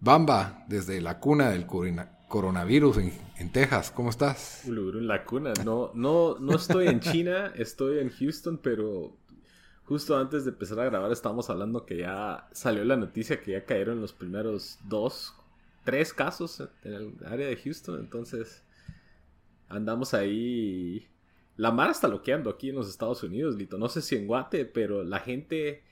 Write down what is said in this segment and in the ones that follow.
Bamba, desde la cuna del coronavirus en, Texas, ¿cómo estás? En la cuna, no, no, no estoy en China, estoy en Houston, pero justo antes de empezar a grabar estábamos hablando que ya salió la noticia que ya cayeron los primeros dos, tres casos en el área de Houston, entonces andamos ahí. La mar está loqueando aquí en los Estados Unidos, Lito. No sé si en Guate, pero la gente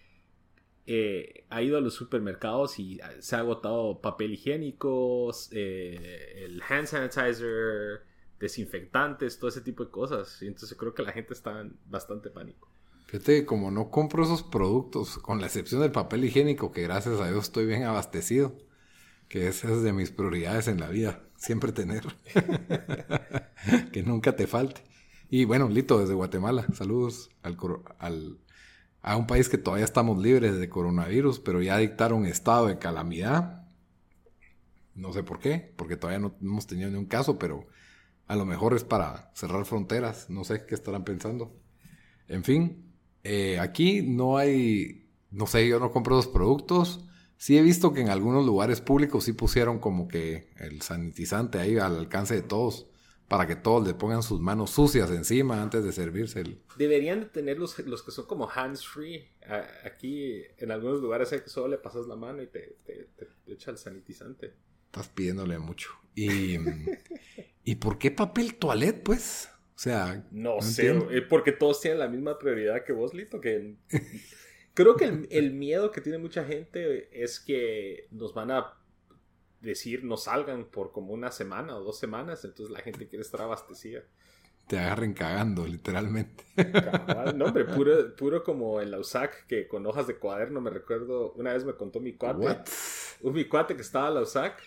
eh, ha ido a los supermercados y se ha agotado papel higiénico, eh, el hand sanitizer, desinfectantes, todo ese tipo de cosas. Y entonces creo que la gente está en bastante pánico. Fíjate que como no compro esos productos, con la excepción del papel higiénico, que gracias a Dios estoy bien abastecido, que esa es de mis prioridades en la vida, siempre tener, que nunca te falte. Y bueno, Lito, desde Guatemala, saludos al, al a un país que todavía estamos libres de coronavirus, pero ya dictaron estado de calamidad. No sé por qué, porque todavía no hemos tenido ni un caso, pero a lo mejor es para cerrar fronteras. No sé qué estarán pensando. En fin, eh, aquí no hay, no sé, yo no compro los productos. Sí he visto que en algunos lugares públicos sí pusieron como que el sanitizante ahí al alcance de todos para que todos le pongan sus manos sucias encima antes de servirse. El... Deberían de tener los, los que son como hands free. Aquí en algunos lugares hay que solo le pasas la mano y te, te, echa el sanitizante. Estás pidiéndole mucho. ¿Y, ¿y por qué papel toilet, pues? O sea... No, sé, eh, porque todos tienen la misma prioridad que vos, Lito, que... Creo que el, el miedo que tiene mucha gente es que nos van a decir no salgan por como una semana o dos semanas, entonces la gente quiere estar abastecida. Te agarren cagando, literalmente. no, hombre, puro, puro como en la USAC, que con hojas de cuaderno, me recuerdo, una vez me contó mi cuate, un mi cuate que estaba en la USAC,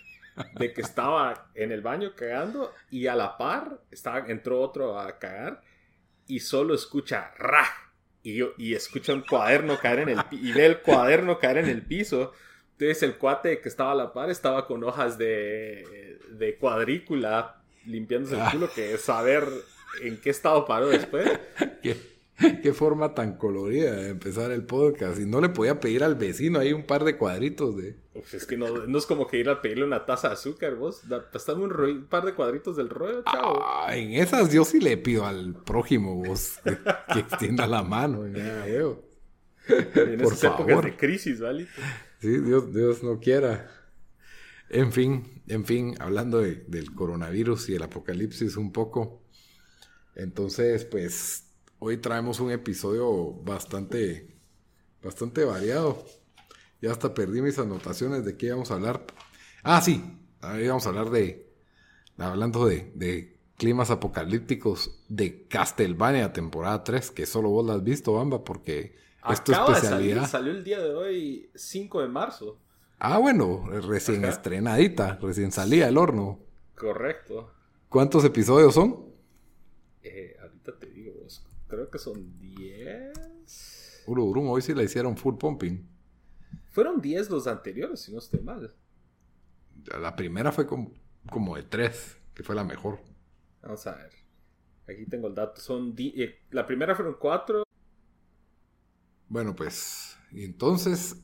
de que estaba en el baño cagando y a la par estaba, entró otro a cagar y solo escucha ra y, yo, y escucha un cuaderno caer en el y ve el cuaderno caer en el piso entonces el cuate que estaba a la par estaba con hojas de, de cuadrícula limpiándose el ah. culo, que saber en qué estado paró después. ¿Qué, forma tan colorida de empezar el podcast. Y no le podía pedir al vecino ahí un par de cuadritos de... es que no, no, es como que ir a pedirle una taza de azúcar, vos. Dame un, un, par de cuadritos del rollo, chao. Ah, en esas yo sí le pido al prójimo, vos, que, extienda la mano. En, en Por esas épocas de crisis, ¿vale? Sí, Dios, Dios no quiera. En fin, en fin, hablando del coronavirus y el apocalipsis un poco. Entonces, pues, hoy traemos un episodio bastante, bastante variado. Ya hasta perdí mis anotaciones de qué íbamos a hablar. Ah, sí, ahí vamos a hablar de, hablando de, de climas apocalípticos de Castlevania temporada 3, que solo vos la has visto, Bamba, porque es tu especialidad. salió el día de hoy, 5 de marzo. Ah, bueno, recién estrenadita, recién salía el horno. Correcto. ¿Cuántos episodios son? Eh, ahorita te digo, creo que son 10. Ururum, hoy sí la hicieron full pumping. Fueron 10 los anteriores, si no estoy mal. La primera fue como, como de 3, que fue la mejor. Vamos a ver. Aquí tengo el dato. Son eh, la primera fueron 4, bueno, pues, y entonces,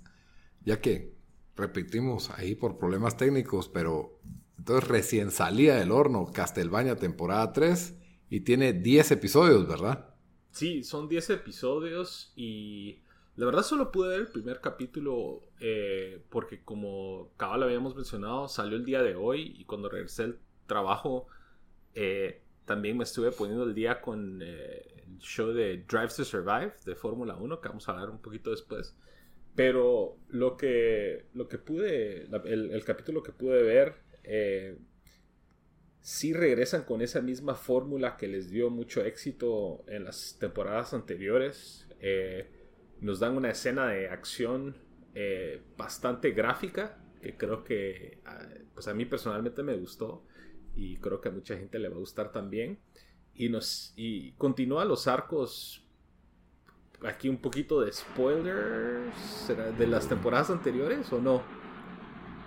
ya que repetimos ahí por problemas técnicos, pero entonces recién salía del horno Castelbaña temporada 3 y tiene 10 episodios, ¿verdad? Sí, son 10 episodios y la verdad solo pude ver el primer capítulo eh, porque como cabal habíamos mencionado, salió el día de hoy y cuando regresé al trabajo eh, también me estuve poniendo el día con eh, show de Drive to Survive de Fórmula 1, que vamos a hablar un poquito después. Pero lo que, lo que pude, el, capítulo que pude ver, eh, sí regresan con esa misma fórmula que les dio mucho éxito en las temporadas anteriores. Eh, nos dan una escena de acción eh, bastante gráfica. que creo que ah, pues a mí personalmente me gustó y creo que a mucha gente le va a gustar también. Y, nos, y continúa los arcos aquí un poquito de spoilers de las temporadas anteriores o no?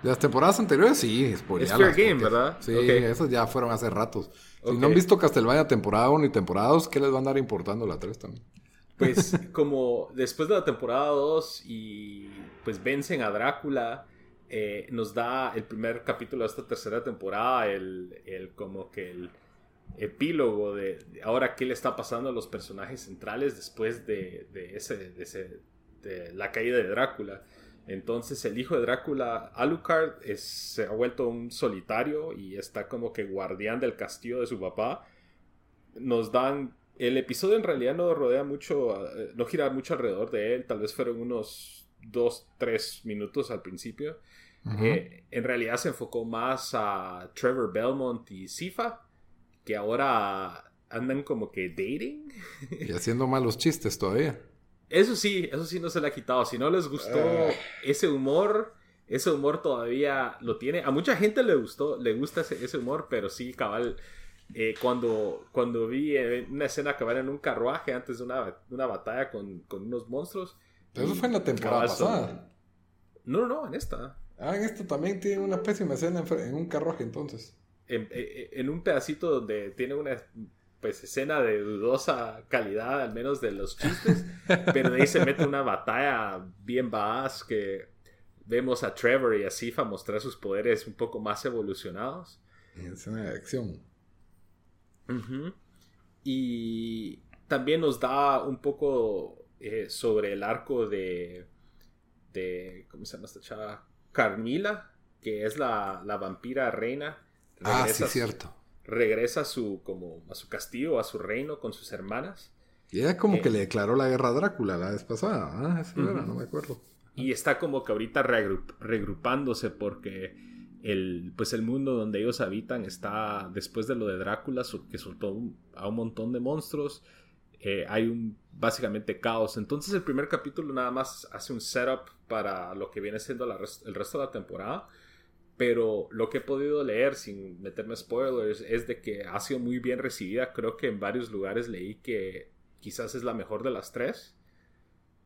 De las temporadas anteriores, sí, spoilers. Es Fair Game, ¿verdad? Sí, esos ya fueron hace ratos. Si no han visto Castlevania temporada 1 y temporada 2, ¿qué les va a andar importando la 3 también? Pues como después de la temporada 2 y pues vencen a Drácula, eh, nos da el primer capítulo de esta tercera temporada, el, el como que el epílogo de, ahora qué le está pasando a los personajes centrales después de, de ese, de, ese, la caída de Drácula. Entonces el hijo de Drácula, Alucard, es, se ha vuelto un solitario y está como que guardián del castillo de su papá. Nos dan... El episodio en realidad no rodea mucho, eh, no gira mucho alrededor de él, tal vez fueron unos dos, tres minutos al principio. Eh, en realidad se enfocó más a Trevor Belmont y Sifa, que ahora andan como que dating. Y haciendo malos chistes todavía. Eso sí, eso sí no se le ha quitado. Si no les gustó ah. ese humor, ese humor todavía lo tiene. A mucha gente le gustó, le gusta ese, humor, pero sí, cabal. Eh, cuando, cuando vi una escena cabal en un carruaje antes de una, una batalla con, unos monstruos. Pero eso fue en la temporada pasada. No, no, en esta. Ah, en esta también tiene una pésima escena en, un carruaje entonces. En, en, un pedacito donde tiene una pues escena de dudosa calidad, al menos de los chistes, pero de ahí se mete una batalla bien baaz que vemos a Trevor y a Sifa mostrar sus poderes un poco más evolucionados. Escena de acción. Y también nos da un poco eh, sobre el arco de, de, ¿cómo se llama esta chava? Carmila, que es la, la vampira reina. Ah, sí, cierto regresa a su, como, a su castillo, a su reino con sus hermanas. Y ella como que eh, le declaró la guerra a Drácula la vez pasada. Ah, no me acuerdo. Y está como que ahorita regrupándose porque el, pues el mundo donde ellos habitan está, después de lo de Drácula, que soltó a un montón de monstruos, eh, hay un básicamente caos. Entonces el primer capítulo nada más hace un setup para lo que viene siendo el resto de la temporada pero lo que he podido leer sin meterme spoilers es de que ha sido muy bien recibida. Creo que en varios lugares leí que quizás es la mejor de las tres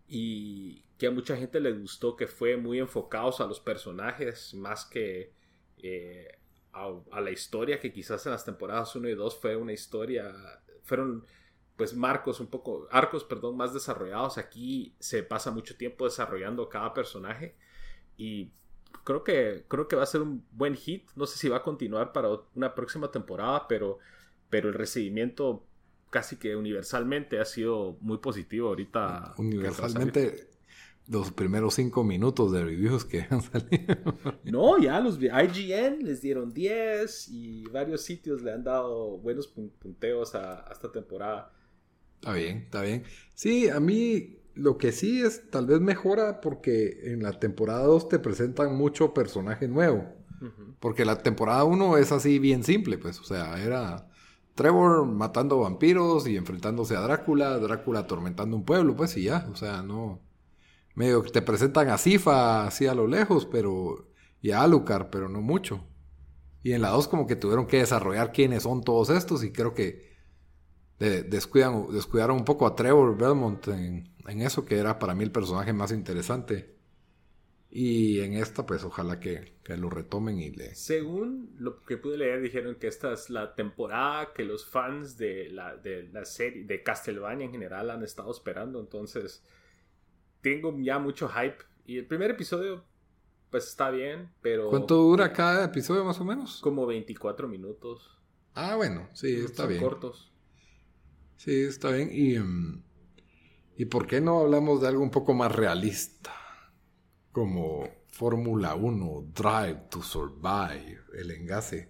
y que a mucha gente le gustó que fue muy enfocados a los personajes más que eh, a, la historia que quizás en las temporadas 1 y 2 fue una historia fueron pues marcos un poco arcos perdón más desarrollados aquí se pasa mucho tiempo desarrollando cada personaje y creo que, creo que va a ser un buen hit. No sé si va a continuar para una próxima temporada, pero, pero el recibimiento casi que universalmente ha sido muy positivo ahorita. Universalmente, los primeros cinco minutos de reviews que han salido. No, ya los IGN les dieron 10 y varios sitios le han dado buenos punteos a esta temporada. Está bien, está bien. Sí, a mí lo que sí es, tal vez mejora porque en la temporada 2 te presentan mucho personaje nuevo. Porque la temporada 1 es así bien simple, pues, o sea, era Trevor matando vampiros y enfrentándose a Drácula, Drácula atormentando un pueblo, pues, y ya, o sea, no... Medio que te presentan a Sifa así a lo lejos, pero... Y a Alucard, pero no mucho. Y en la 2 como que tuvieron que desarrollar quiénes son todos estos y creo que descuidan, descuidaron un poco a Trevor Belmont en, en eso, que era para mí el personaje más interesante. Y en esta, pues ojalá que, lo retomen y le... Según lo que pude leer, dijeron que esta es la temporada que los fans de la, de la serie, de Castlevania en general, han estado esperando. Entonces, tengo ya mucho hype. Y el primer episodio, pues está bien, pero... ¿Cuánto dura cada episodio más o menos? Como 24 minutos. Ah, bueno, sí, está bien. cortos. Sí, está bien. Y... Em, ¿Y por qué no hablamos de algo un poco más realista? Como Fórmula 1, Drive to Survive, el engace.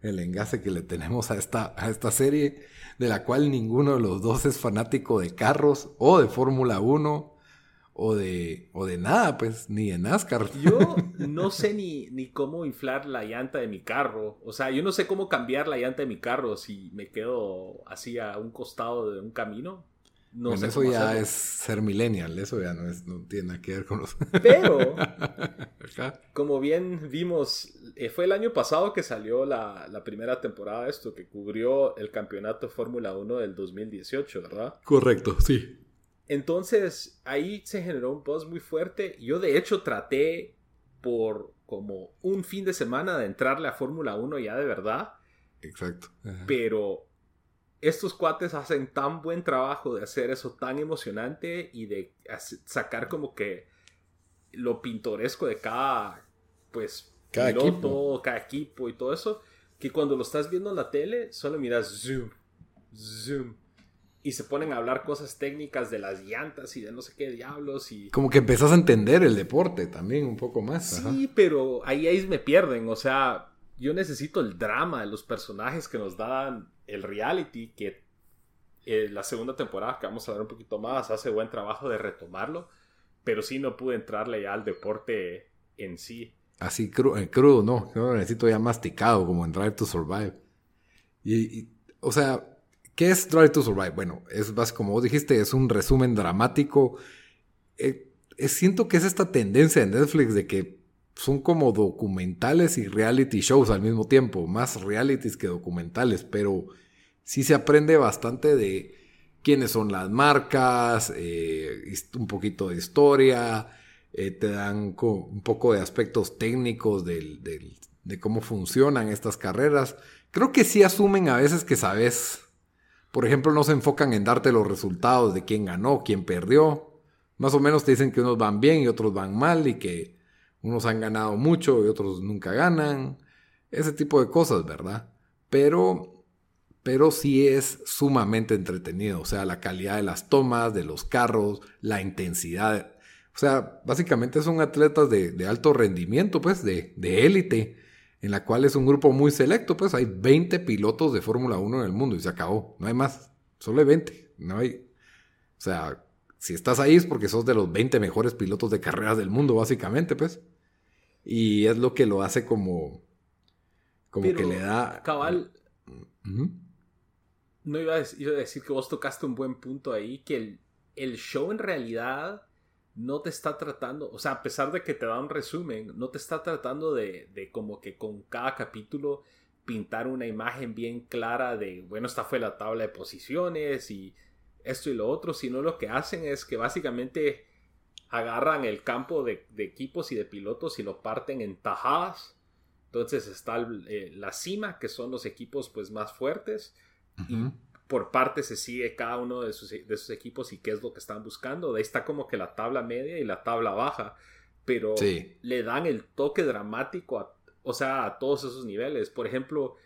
El engace que le tenemos a esta, a esta serie, de la cual ninguno de los dos es fanático de carros o de Fórmula 1 o de, o de nada, pues, ni de NASCAR. Yo no sé ni, ni cómo inflar la llanta de mi carro. O sea, yo no sé cómo cambiar la llanta de mi carro si me quedo así a un costado de un camino. No sé eso ya es ser millennial, eso ya no, es, no tiene nada que ver con los... Pero, como bien vimos, eh, fue el año pasado que salió la, la primera temporada de esto, que cubrió el campeonato Fórmula 1 del 2018, ¿verdad? Correcto, sí. Entonces, ahí se generó un post muy fuerte. Yo, de hecho, traté por como un fin de semana de entrarle a Fórmula 1 ya de verdad. Exacto. Pero estos cuates hacen tan buen trabajo de hacer eso tan emocionante y de sacar como que lo pintoresco de cada, pues, cada equipo. cada equipo y todo eso, que cuando lo estás viendo en la tele, solo miras zoom, zoom, y se ponen a hablar cosas técnicas de las llantas y de no sé qué diablos y... Como que empezás a entender el deporte también un poco más. Sí, pero ahí, ahí me pierden, o sea, yo necesito el drama de los personajes que nos dan el reality, que eh, la segunda temporada, que vamos a hablar un poquito más, hace buen trabajo de retomarlo, pero sí no pude entrarle ya al deporte en sí. Así eh, crudo, no, yo lo necesito ya masticado, como en Drive to Survive. Y, o sea, ¿qué es Drive to Survive? Bueno, es más, como vos dijiste, es un resumen dramático. Eh, siento que es esta tendencia en Netflix de que son como documentales y reality shows al mismo tiempo, más realities que documentales, pero sí se aprende bastante de quiénes son las marcas, eh, un poquito de historia, eh, te dan un poco de aspectos técnicos de cómo funcionan estas carreras. Creo que sí asumen a veces que sabes, por ejemplo, no se enfocan en darte los resultados de quién ganó, quién perdió. Más o menos te dicen que unos van bien y otros van mal y que unos han ganado mucho y otros nunca ganan. Ese tipo de cosas, ¿verdad? Pero, pero sí es sumamente entretenido. O sea, la calidad de las tomas, de los carros, la intensidad. O sea, básicamente son atletas de, alto rendimiento, pues, de, élite, en la cual es un grupo muy selecto, pues hay 20 pilotos de Fórmula 1 en el mundo y se acabó. No hay más. Solo hay 20. No hay. O sea, si estás ahí es porque sos de los 20 mejores pilotos de carreras del mundo, básicamente, pues. Y es lo que lo hace como. Como que le da. Cabal. No iba a, decir, que vos tocaste un buen punto ahí, que el, el show en realidad no te está tratando, o sea, a pesar de que te da un resumen, no te está tratando de, de, como que con cada capítulo pintar una imagen bien clara de, bueno, esta fue la tabla de posiciones y esto y lo otro, sino lo que hacen es que básicamente agarran el campo de, equipos y de pilotos y lo parten en tajadas. Entonces está eh, la cima, que son los equipos pues más fuertes. Y por parte se sigue cada uno de sus, de equipos y qué es lo que están buscando. De ahí está como que la tabla media y la tabla baja. Pero le dan el toque dramático o sea, a todos esos niveles. Por ejemplo,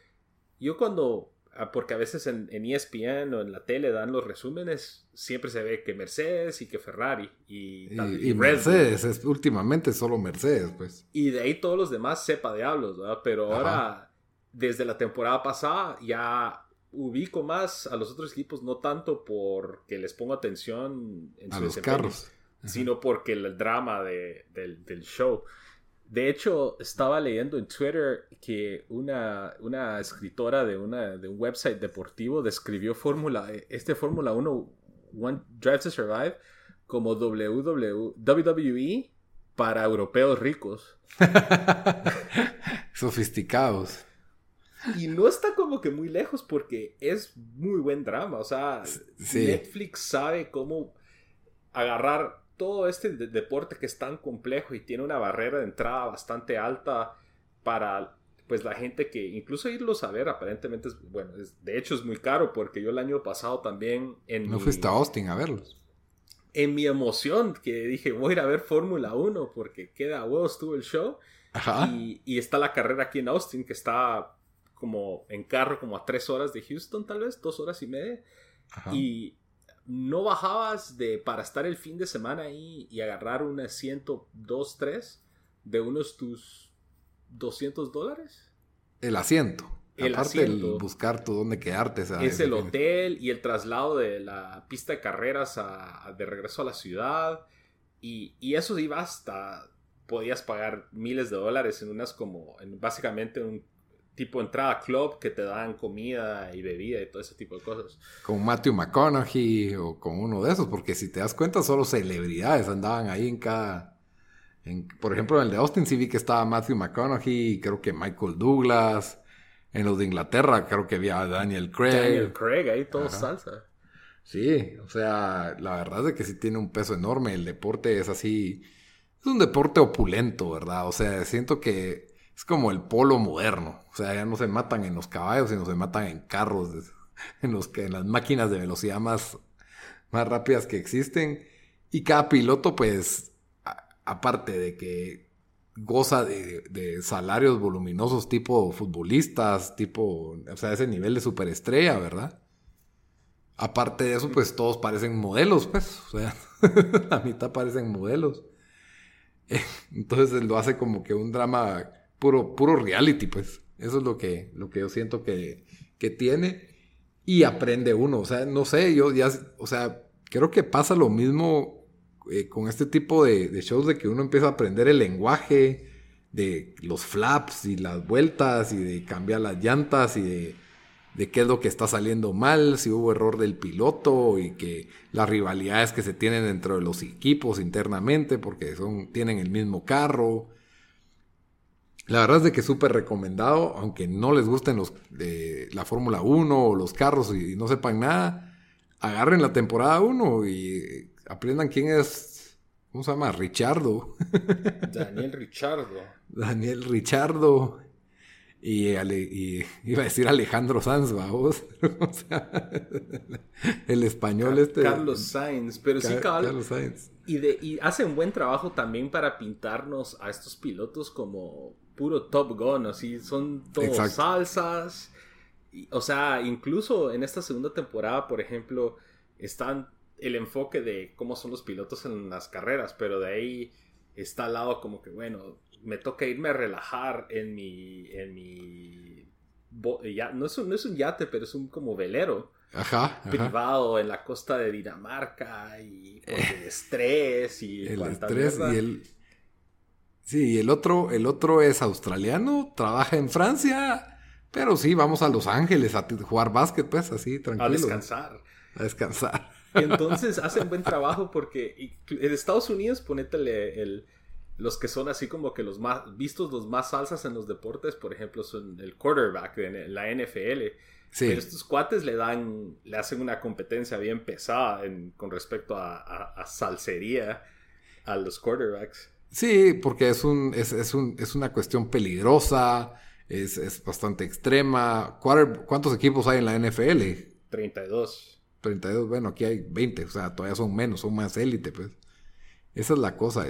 yo cuando porque a veces en, ESPN e o en la tele dan los resúmenes, siempre se ve que Mercedes y que Ferrari y, y, Mercedes, es últimamente solo Mercedes, pues. Y de ahí todos los demás sepa diablos, ¿verdad? Pero ahora, desde la temporada pasada, ya ubico más a los otros equipos, no tanto porque les pongo atención en a los carros, sino porque el drama de, del, del show. De hecho, estaba leyendo en Twitter que una, una escritora de, una, de un website deportivo describió Fórmula, este Fórmula 1 One Drive to Survive como WWE para europeos ricos. Sofisticados. Y no está como que muy lejos porque es muy buen drama. O sea, Netflix sabe cómo agarrar todo este deporte que es tan complejo y tiene una barrera de entrada bastante alta para pues la gente que incluso irlos a ver aparentemente es bueno de hecho es muy caro porque yo el año pasado también en no fuiste a Austin a verlos en mi emoción que dije voy a ir a ver Fórmula 1 porque queda huevos estuvo el show Y, y, está la carrera aquí en Austin que está como en carro como a tres horas de Houston tal vez dos horas y media. Y no bajabas de para estar el fin de semana ahí y agarrar un asiento 2, 3 de unos tus 200 dólares. El asiento. El Aparte asiento. buscar tú dónde quedarte. Es el hotel y el traslado de la pista de carreras de regreso a la ciudad. Y, y, eso iba hasta... Podías pagar miles de dólares en unas como... En básicamente un tipo entrada club que te dan comida y bebida y todo ese tipo de cosas. Con Matthew McConaughey o con uno de esos, porque si te das cuenta, solo celebridades andaban ahí en cada. por ejemplo, en el de Austin sí vi que estaba Matthew McConaughey, creo que Michael Douglas. En los de Inglaterra creo que había Daniel Craig. Daniel Craig, ahí todo salsa. Sí, o sea, la verdad es que sí tiene un peso enorme. El deporte es así. Es un deporte opulento, ¿verdad? O sea, siento que es como el polo moderno. O sea, ya no se matan en los caballos, sino se matan en carros, en, los que, en las máquinas de velocidad más, más rápidas que existen. Y cada piloto, pues, aparte de que goza de, salarios voluminosos tipo futbolistas, tipo, o sea, ese nivel de superestrella, ¿verdad? Aparte de eso, pues todos parecen modelos, pues, o sea, la mitad parecen modelos. Entonces lo hace como que un drama puro, puro reality, pues. Eso es lo que, lo que yo siento que, que tiene. Y aprende uno. O sea, no sé, yo ya, o sea, creo que pasa lo mismo eh, con este tipo de, shows de que uno empieza a aprender el lenguaje de los flaps y las vueltas y de cambiar las llantas y de, de qué es lo que está saliendo mal, si hubo error del piloto y que las rivalidades que se tienen dentro de los equipos internamente porque son, tienen el mismo carro la verdad es de que es súper recomendado, aunque no les gusten los de la Fórmula 1 o los carros y no sepan nada, agarren la temporada 1 y aprendan quién es, ¿cómo se llama? Richardo. Daniel Richardo. Daniel Richardo. Y, iba a decir Alejandro Sanz, vamos. o sea, el español este. Carlos Sainz, pero sí, Carlos Sainz. Y, de, y hace un buen trabajo también para pintarnos a estos pilotos como puro Top Gun, así son todos salsas. o sea, incluso en esta segunda temporada, por ejemplo, están el enfoque de cómo son los pilotos en las carreras, pero de ahí está al lado como que, bueno, me toca irme a relajar en mi, en mi, ya, no, es un, no es un yate, pero es un como velero. Ajá, privado en la costa de Dinamarca y por el estrés y el estrés y el Sí, el otro, el otro es australiano, trabaja en Francia, pero sí, vamos a Los Ángeles a jugar básquet, pues, así, tranquilo. A descansar. A descansar. Entonces hacen buen trabajo porque en Estados Unidos, ponétele el, los que son así como que los más vistos, los más salsas en los deportes, por ejemplo, son el quarterback en la NFL. Sí. Pero estos cuates le dan, le hacen una competencia bien pesada con respecto a, a salsería a los quarterbacks. Sí, porque es, un, es, es, un, es una cuestión peligrosa, es, es bastante extrema. ¿Cuántos equipos hay en la NFL? 32. 32, bueno, aquí hay 20, o sea, todavía son menos, son más élite, pues. Esa es la cosa.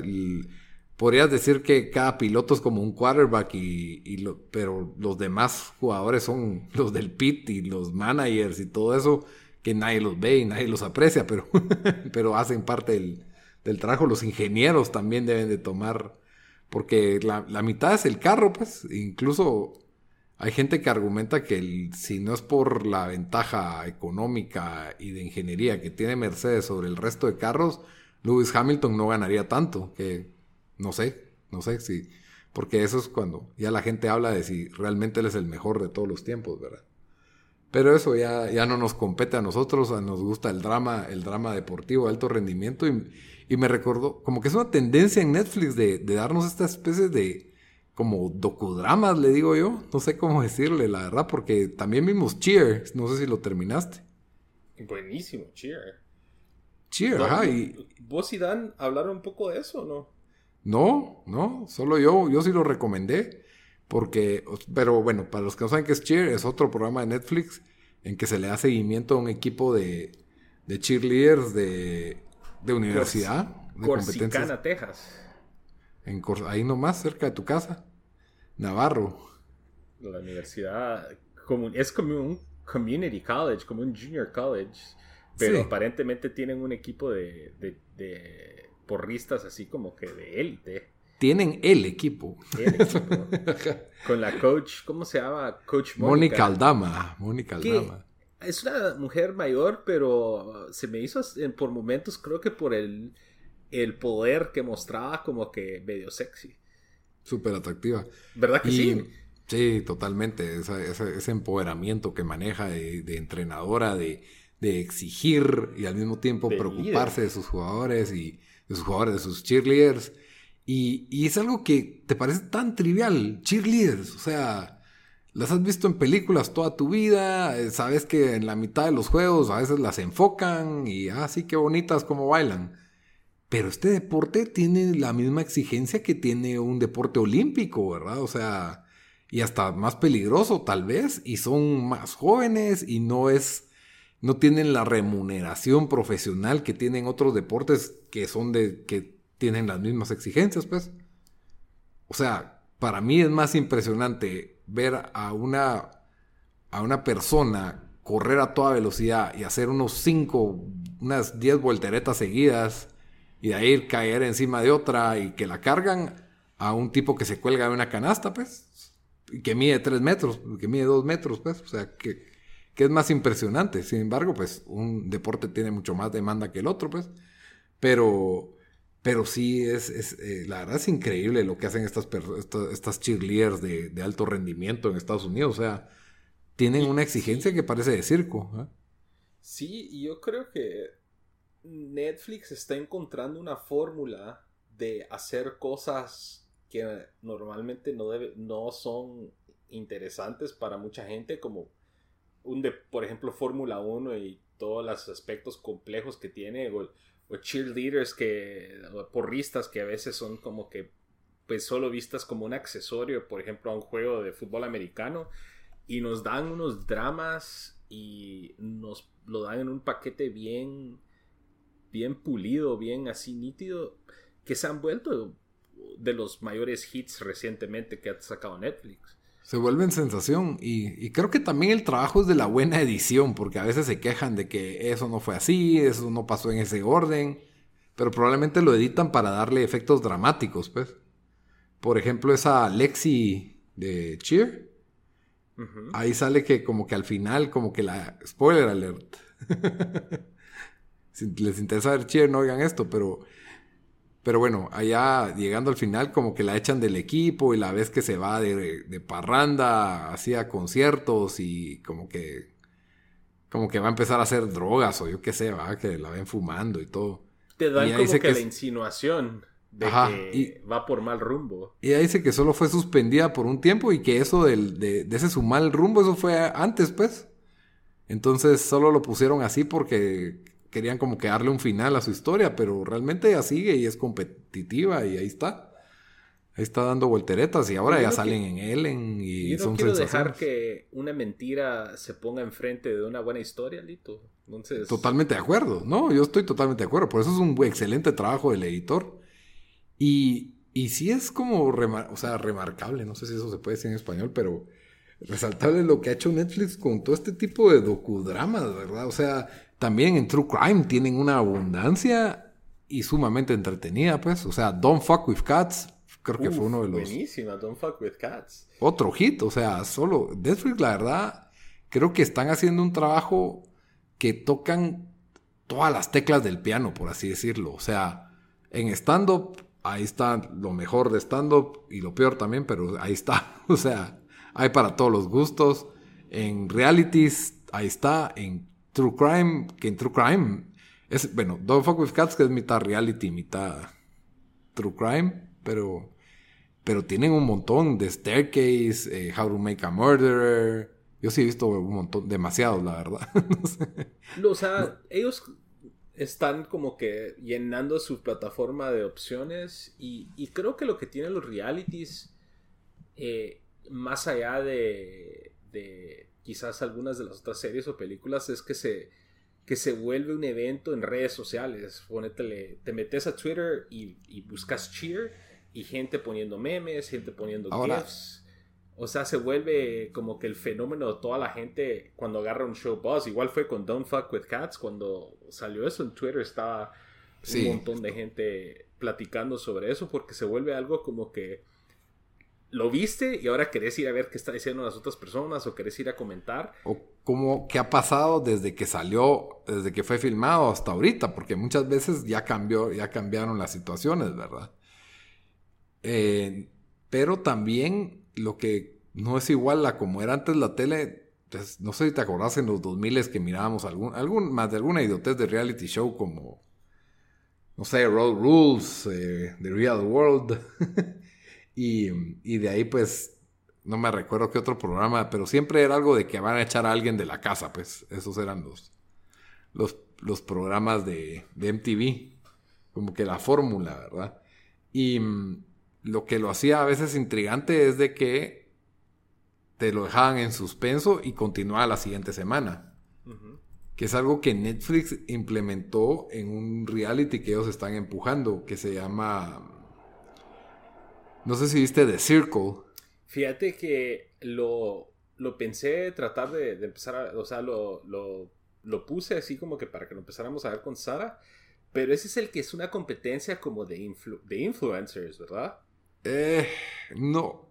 podrías decir que cada piloto es como un quarterback, y, y lo, pero los demás jugadores son los del pit y los managers y todo eso, que nadie los ve y nadie los aprecia, pero, pero hacen parte del, del trabajo. Los ingenieros también deben de tomar, porque la, mitad es el carro, pues. Incluso hay gente que argumenta que si no es por la ventaja económica y de ingeniería que tiene Mercedes sobre el resto de carros, Lewis Hamilton no ganaría tanto, que no sé, no sé si, porque eso es cuando ya la gente habla de si realmente él es el mejor de todos los tiempos, ¿verdad? Pero eso ya, ya no nos compete a nosotros, nos gusta el drama, el drama deportivo, alto rendimiento y, y me recordó, como que es una tendencia en Netflix de, darnos esta especie de como docudramas, le digo yo. No sé cómo decirle, la verdad, porque también vimos Cheer. No sé si lo terminaste. Buenísimo, Cheer. Cheer, ajá. Y... ¿Vos y Dan hablaron un poco de eso no? No, no, solo yo, yo sí lo recomendé. Porque, pero bueno, para los que no saben qué es Cheer, es otro programa de Netflix en que se le da seguimiento a un equipo de, de cheerleaders de de universidad. de Corsicana, Texas. En ahí nomás, cerca de tu casa. Navarro. La universidad es como un community college, como un junior college. Pero aparentemente tienen un equipo de, de, porristas así como que de élite. Tienen el equipo. El equipo. Con la coach, ¿cómo se llama? Coach Mónica Aldama. Mónica Aldama es una mujer mayor, pero se me hizo por momentos, creo que por el, el poder que mostraba como que medio sexy. Súper atractiva. ¿Verdad que sí? Sí, totalmente. ese empoderamiento que maneja de, entrenadora, de, exigir y al mismo tiempo preocuparse de sus jugadores y de sus jugadores, de sus cheerleaders. Y, es algo que te parece tan trivial, cheerleaders. O sea, las has visto en películas toda tu vida, eh, sabes que en la mitad de los juegos a veces las enfocan y, ah, sí, qué bonitas como bailan. Pero este deporte tiene la misma exigencia que tiene un deporte olímpico, ¿verdad? O sea, y hasta más peligroso tal vez, y son más jóvenes y no es, no tienen la remuneración profesional que tienen otros deportes que son de, que tienen las mismas exigencias, pues. O sea, para mí es más impresionante ver a una, a una persona correr a toda velocidad y hacer unos 5, unas 10 volteretas seguidas y de ahí caer encima de otra y que la cargan a un tipo que se cuelga de una canasta, pues que mide 3 metros, que mide 2 metros, pues, o sea, que, que, es más impresionante. Sin embargo, pues, un deporte tiene mucho más demanda que el otro, pues, pero, pero sí, es, es eh, la verdad es increíble lo que hacen estas, estas, estas cheerleaders de, de, alto rendimiento en Estados Unidos, o sea, tienen una exigencia que parece de circo. ¿eh? Sí, y yo creo que Netflix está encontrando una fórmula de hacer cosas que normalmente no, debe, no son interesantes para mucha gente, como un de, por ejemplo, Fórmula 1 y todos los aspectos complejos que tiene, o, cheerleaders que, o porristas que a veces son como que, pues solo vistas como un accesorio, por ejemplo, a un juego de fútbol americano, y nos dan unos dramas y nos lo dan en un paquete bien, bien pulido, bien así nítido, que se han vuelto de los mayores hits recientemente que ha sacado Netflix. Se vuelven sensación y, creo que también el trabajo es de la buena edición, porque a veces se quejan de que eso no fue así, eso no pasó en ese orden, pero probablemente lo editan para darle efectos dramáticos, pues. Por ejemplo, esa Lexi de Cheer, ahí sale que como que al final, como que la... Spoiler alert. si les interesa ver Cheer, no oigan esto, pero pero bueno, allá llegando al final como que la echan del equipo y la vez que se va de, parranda, hacía conciertos y como que como que va a empezar a hacer drogas o yo qué sé, va, que la ven fumando y todo. Te dan como que, la insinuación de que va por mal rumbo. Y ahí dice que solo fue suspendida por un tiempo y que eso del, de, de ese su mal rumbo, eso fue antes, pues. Entonces solo lo pusieron así porque querían como que darle un final a su historia, pero realmente ella sigue y es competitiva y ahí está. Ahí está dando volteretas y ahora ya salen en Ellen y yo no quiero dejar que una mentira se ponga enfrente de una buena historia, Lito. Entonces... Totalmente de acuerdo, ¿no? Yo estoy totalmente de acuerdo. Por eso es un excelente trabajo del editor. Y, y sí es como, o sea, remarcable, no sé si eso se puede decir en español, pero resaltable lo que ha hecho Netflix con todo este tipo de docudramas, ¿verdad? O sea, también en True Crime tienen una abundancia y sumamente entretenida, pues. O sea, Don't Fuck with Cats, creo que fue uno de los. Buenísima, Don't Fuck with Cats. Otro hit, o sea, solo. Netflix, la verdad, creo que están haciendo un trabajo que tocan todas las teclas del piano, por así decirlo. O sea, en stand-up, ahí está lo mejor de stand-up y lo peor también, pero ahí está. O sea, hay para todos los gustos. En realities, ahí está. En True Crime, que en True Crime es, bueno, Don't Fuck With Cats, que es mitad reality, mitad True Crime, pero, pero tienen un montón de Staircase, eh, How to Make a Murderer. Yo sí he visto un montón, demasiados, la verdad. no O sea, ellos están como que llenando su plataforma de opciones y, y creo que lo que tienen los realities, eh, más allá de, de quizás algunas de las otras series o películas es que se, que se vuelve un evento en redes sociales. Ponétele, te metes a Twitter y, buscas cheer y gente poniendo memes, gente poniendo GIFs. O sea, se vuelve como que el fenómeno de toda la gente cuando agarra un show buzz. Igual fue con Don't Fuck With Cats. Cuando salió eso en Twitter estaba un montón de gente platicando sobre eso porque se vuelve algo como que lo viste y ahora querés ir a ver qué está diciendo las otras personas o querés ir a comentar. O cómo, qué ha pasado desde que salió, desde que fue filmado hasta ahorita, porque muchas veces ya cambió, ya cambiaron las situaciones, ¿verdad? Eh, pero también lo que no es igual a como era antes la tele. Pues, no sé si te acordás en los 2000 que mirábamos algún, algún, más de alguna idiotez de reality show como, no sé, Road Rules, eh, The Real World. y, y de ahí pues no me recuerdo qué otro programa, pero siempre era algo de que van a echar a alguien de la casa, pues esos eran los, los, los programas de, de, MTV, como que la fórmula, ¿verdad? Y mm, lo que lo hacía a veces intrigante es de que te lo dejaban en suspenso y continuaba la siguiente semana. Que es algo que Netflix implementó en un reality que ellos están empujando, que se llama... No sé si viste The Circle. Fíjate que lo, lo pensé tratar de, empezar a... O sea, lo, lo, lo, puse así como que para que lo empezáramos a ver con Sara. Pero ese es el que es una competencia como de, de influencers, ¿verdad? Eh, no,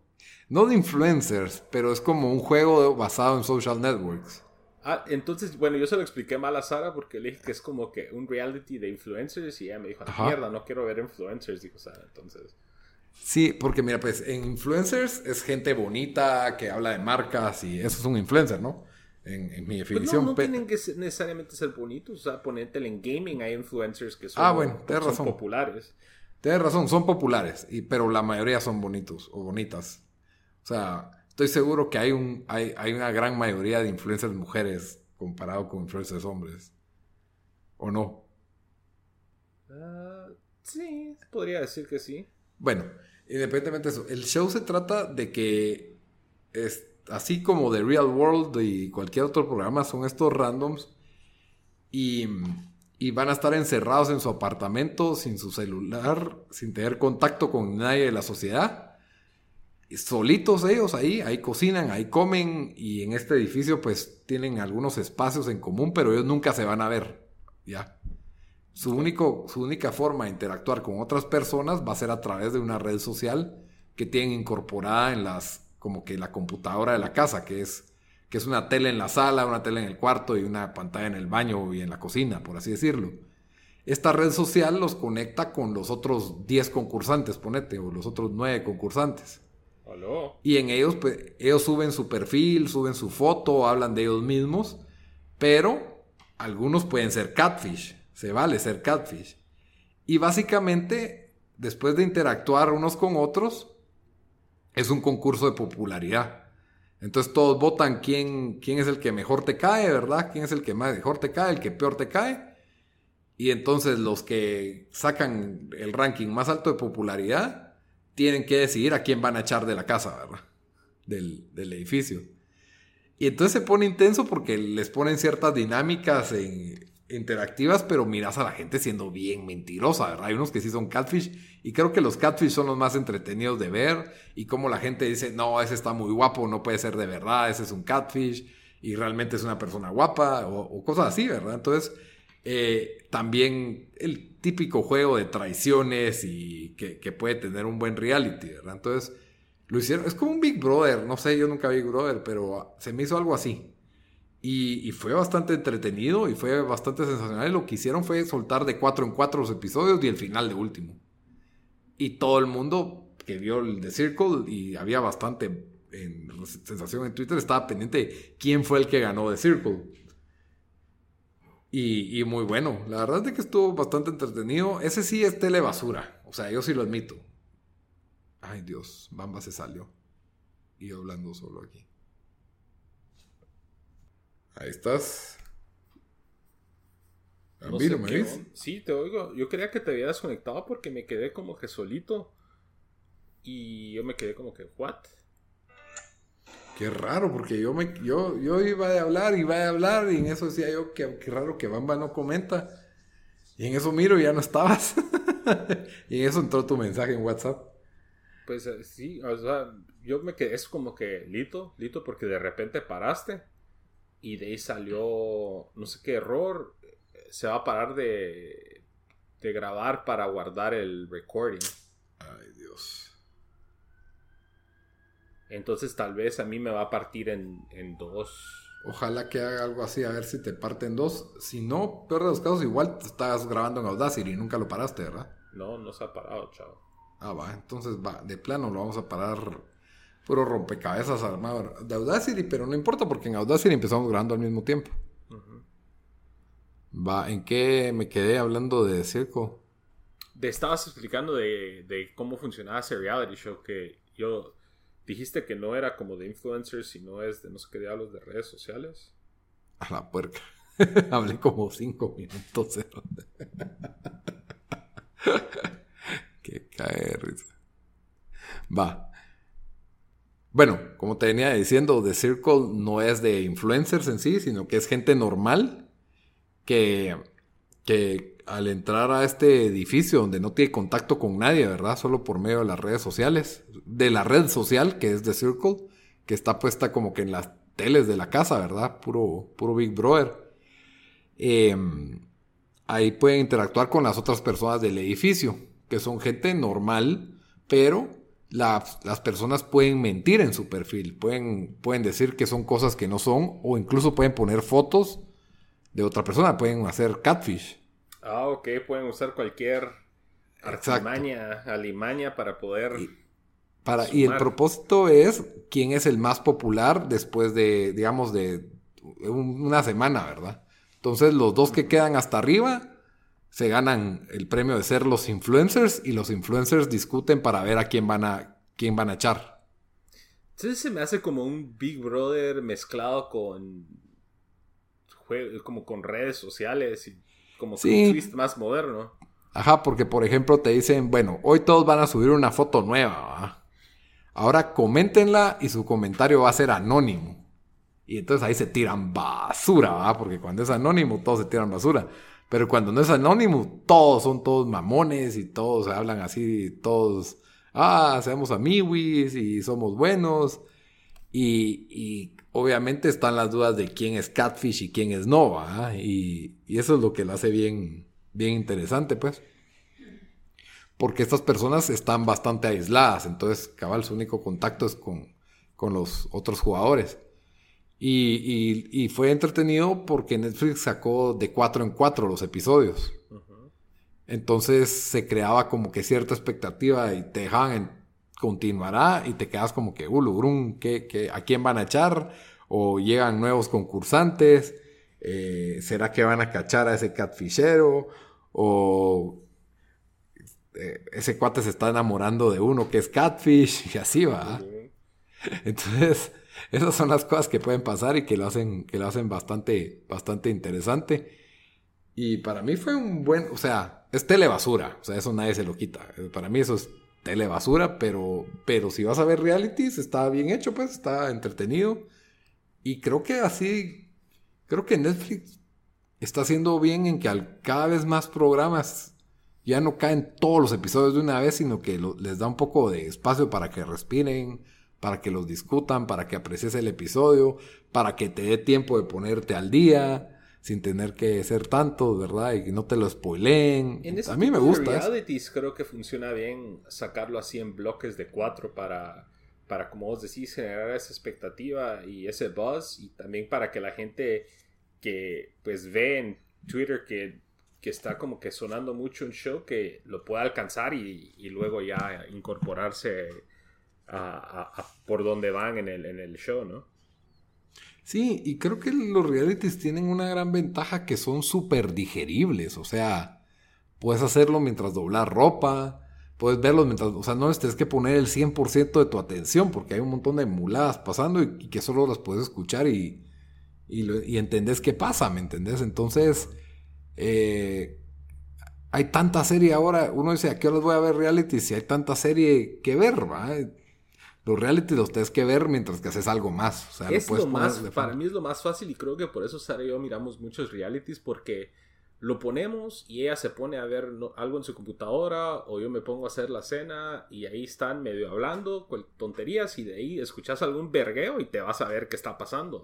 no de influencers, pero es como un juego basado en social networks. Ah, entonces, bueno, yo se lo expliqué mal a Sara porque le dije que es como que un reality de influencers y ella me dijo, mierda, no quiero ver influencers, dijo Sara, entonces... Sí, porque mira, pues en influencers es gente bonita que habla de marcas y eso es un influencer, ¿no? En, mi pues definición. no, no tienen que necesariamente ser bonitos, o sea, ponerte en gaming hay influencers que son, ah, bueno, razón. populares. Tienes razón, son populares, y, pero la mayoría son bonitos o bonitas. O sea, estoy seguro que hay, un, hay, hay una gran mayoría de influencers mujeres comparado con influencers hombres. ¿O no? Ah, sí, podría decir que sí. Bueno, independientemente de eso, el show se trata de que, es, así como The Real World y cualquier otro programa, son estos randoms y y van a estar encerrados en su apartamento, sin su celular, sin tener contacto con nadie de la sociedad. solitos ellos ahí, ahí cocinan, ahí comen y en este edificio pues tienen algunos espacios en común, pero ellos nunca se van a ver, ¿ya? Su, único, su única forma de interactuar con otras personas va a ser a través de una red social que tienen incorporada en las, como que la computadora de la casa, que es que es una tele en la sala, una tele en el cuarto y una pantalla en el baño y en la cocina, por así decirlo. Esta red social los conecta con los otros 10 concursantes, ponete, o los otros 9 concursantes. Y en ellos, pues, ellos suben su perfil, suben su foto, hablan de ellos mismos, pero algunos pueden ser catfish, se vale ser catfish. Y básicamente, después de interactuar unos con otros, es un concurso de popularidad. Entonces todos votan quién, quién es el que mejor te cae, ¿verdad? ¿Quién es el que mejor te cae, el que peor te cae? Y entonces los que sacan el ranking más alto de popularidad tienen que decidir a quién van a echar de la casa, ¿verdad? Del, del edificio. Y entonces se pone intenso porque les ponen ciertas dinámicas en, interactivas, pero miras a la gente siendo bien mentirosa, ¿verdad? Hay unos que sí son catfish y creo que los catfish son los más entretenidos de ver y como la gente dice, no, ese está muy guapo, no puede ser de verdad, ese es un catfish y realmente es una persona guapa o, cosas así, ¿verdad? Entonces, eh, también el típico juego de traiciones y que, que, puede tener un buen reality, ¿verdad? Entonces, lo hicieron, es como un Big Brother, no sé, yo nunca vi Big Brother, pero se me hizo algo así. Y, fue bastante entretenido y fue bastante sensacional. lo que hicieron fue soltar de cuatro en cuatro los episodios y el final de último. Y todo el mundo que vio el The Circle y había bastante sensación en Twitter estaba pendiente de quién fue el que ganó The Circle. Y, y, muy bueno. La verdad es que estuvo bastante entretenido. Ese sí es telebasura. O sea, yo sí lo admito. Ay Dios, Bamba se salió. Y hablando solo aquí. Ahí estás. No sé ¿me Sí, te oigo. Yo creía que te había desconectado porque me quedé como que solito. Y yo me quedé como que, ¿what? Qué raro, porque yo me yo, yo iba a hablar, iba a hablar, y en eso decía yo, qué, qué raro que Bamba no comenta. Y en eso miro y ya no estabas. y en eso entró tu mensaje en WhatsApp. Pues eh, sí, o sea, yo me quedé, es como que lito, lito, porque de repente paraste y de ahí salió no sé qué error. Se va a parar de, de grabar para guardar el recording. Ay, Dios. Entonces tal vez a mí me va a partir en, en dos. Ojalá que haga algo así, a ver si te parte en dos. Si no, peor de los casos, igual te estás grabando en Audacity y nunca lo paraste, ¿verdad? No, no se ha parado, chavo. Ah, va, entonces va, de plano lo vamos a parar puro rompecabezas armado de Audacity, pero no importa porque en Audacity empezamos grabando al mismo tiempo. Va, ¿en qué me quedé hablando de circo? Te estabas explicando de, de, cómo funcionaba ese reality show que yo dijiste que no era como de influencers, sino es de no sé qué diablos de redes sociales. A la puerca. Hablé como cinco minutos. que cae risa. Va. Bueno, como te venía diciendo, The Circle no es de influencers en sí, sino que es gente normal que, que al entrar a este edificio donde no tiene contacto con nadie, ¿verdad? Solo por medio de las redes sociales, de la red social que es The Circle, que está puesta como que en las teles de la casa, ¿verdad? Puro, puro Big Brother. Em, ahí pueden interactuar con las otras personas del edificio, que son gente normal, pero las personas pueden mentir en su perfil, pueden, pueden decir que son cosas que no son, o incluso pueden poner fotos de otra persona, pueden hacer catfish. Ah, ok, pueden usar cualquier artimaña, alimaña para poder... Y, para, y el propósito es quién es el más popular después de, digamos, de una semana, ¿verdad? Entonces los dos que quedan hasta arriba se ganan el premio de ser los influencers y los influencers discuten para ver a quién van a, quién van a echar. Entonces se me hace como un Big Brother mezclado con como con redes sociales y como un twist más moderno. Ajá, porque por ejemplo te dicen, bueno, hoy todos van a subir una foto nueva, Ahora coméntenla y su comentario va a ser anónimo. Y entonces ahí se tiran basura, ¿va? Porque cuando es anónimo todos se tiran basura. Pero cuando no es anónimo, todos son todos mamones y todos hablan así, todos, ah, seamos amiguis y somos buenos. Y, obviamente están las dudas de quién es catfish y quién es nova. Y, y, eso es lo que lo hace bien, bien interesante, pues. Porque estas personas están bastante aisladas. Entonces, cabal, su único contacto es con, con los otros jugadores. Y, fue entretenido porque Netflix sacó de cuatro en cuatro los episodios. Entonces se creaba como que cierta expectativa y te dejaban en continuará y te quedas como que, uh, ¿qué, a quién van a echar? O llegan nuevos concursantes, eh, ¿será que van a cachar a ese catfishero? O eh, ese cuate se está enamorando de uno que es catfish y así va. Entonces esas son las cosas que pueden pasar y que lo hacen, que lo hacen bastante, bastante interesante. Y para mí fue un buen, o sea, es telebasura, o sea, eso nadie se lo quita. Para mí eso es telebasura, pero, pero si vas a ver realities, está bien hecho, pues, está entretenido. Y creo que así, creo que Netflix está haciendo bien en que al cada vez más programas ya no caen todos los episodios de una vez, sino que les da un poco de espacio para que respiren, para que los discutan, para que aprecies el episodio, para que te dé tiempo de ponerte al día, sin tener que ser tanto, ¿verdad? Y que no te lo spoileen. a mí me gusta. En realities creo que funciona bien sacarlo así en bloques de cuatro para, para, como vos decís, generar esa expectativa y ese buzz y también para que la gente que pues ve en Twitter que, que está como que sonando mucho un show que lo pueda alcanzar y, y luego ya incorporarse a, por donde van en el, en el show, ¿no? Sí, y creo que los realities tienen una gran ventaja que son súper digeribles, o sea, puedes hacerlo mientras doblar ropa, puedes verlos mientras, o sea, no les tienes que poner el 100% de tu atención porque hay un montón de muladas pasando y, que solo las puedes escuchar y, y, entendés qué pasa, ¿me entendés? Entonces, eh, hay tanta serie ahora, uno dice, ¿a qué horas voy a ver reality si hay tanta serie que ver, va? Los reality los tienes que ver mientras que haces algo más. O sea, es lo, más, para mí es lo más fácil y creo que por eso Sara y yo miramos muchos realities porque lo ponemos y ella se pone a ver algo en su computadora o yo me pongo a hacer la cena y ahí están medio hablando con tonterías y de ahí escuchas algún vergueo y te vas a ver qué está pasando.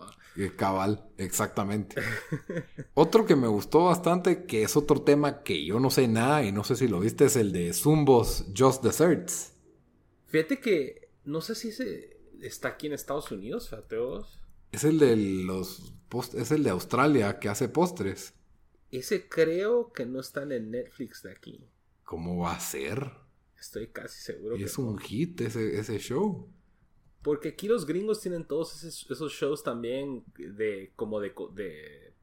Cabal, exactamente. otro que me gustó bastante, que es otro tema que yo no sé nada y no sé si lo viste, es el de Zumbos Just Desserts. Fíjate que no sé si ese está aquí en Estados Unidos, Fateos. Es el de los es el de Australia que hace postres. Ese creo que no está en Netflix de aquí. ¿Cómo va a ser? Estoy casi seguro. Y es un hit ese, ese show. Porque aquí los gringos tienen todos esos, shows también de como de,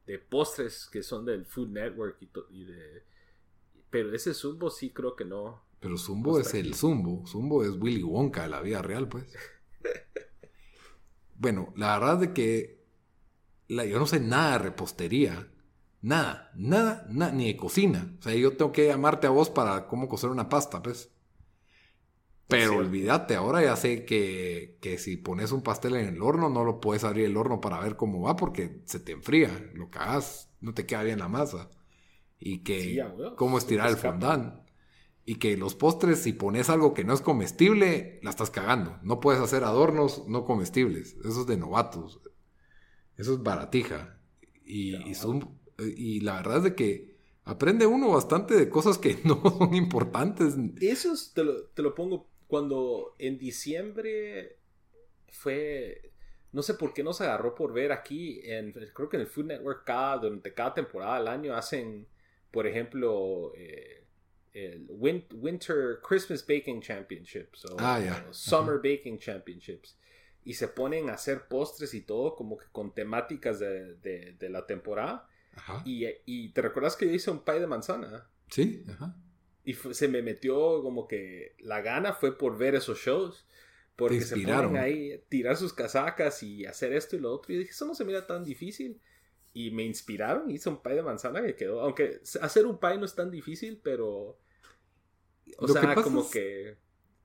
de, postres que son del Food Network y, de... Pero ese Zumbo sí creo que no. Pero Zumbo es el Zumbo. Zumbo es Willy Wonka de la vida real, pues. bueno, la verdad es que la, yo no sé nada de repostería. Nada, nada, nada, ni de cocina. O sea, yo tengo que llamarte a vos para cómo cocer una pasta, pues. Pero olvídate, ahora ya sé que, que, si pones un pastel en el horno, no lo puedes abrir el horno para ver cómo va porque se te enfría, lo cagas, no te queda bien la masa. Y que cómo estirar el fondant. Y que los postres, si pones algo que no es comestible, la estás cagando. No puedes hacer adornos no comestibles. Eso es de novatos. Eso es baratija. Y, y, y la verdad es de que aprende uno bastante de cosas que no son importantes. Eso te lo, te lo pongo cuando en diciembre fue, no sé por qué nos agarró por ver aquí, en, creo que en el Food Network cada, durante cada temporada del año hacen, por ejemplo, eh, el Winter Christmas Baking Championships o, ah, Summer Baking Championships. Y se ponen a hacer postres y todo como que con temáticas de, la temporada. Y, y, te recuerdas que yo hice un pie de manzana. Sí, ajá y se me metió como que la gana fue por ver esos shows. Porque se ponen ahí, tirar sus casacas y hacer esto y lo otro. Y dije, eso no se mira tan difícil. Y me inspiraron, hice un pie de manzana que quedó. Aunque hacer un pie no es tan difícil, pero. O sea, como que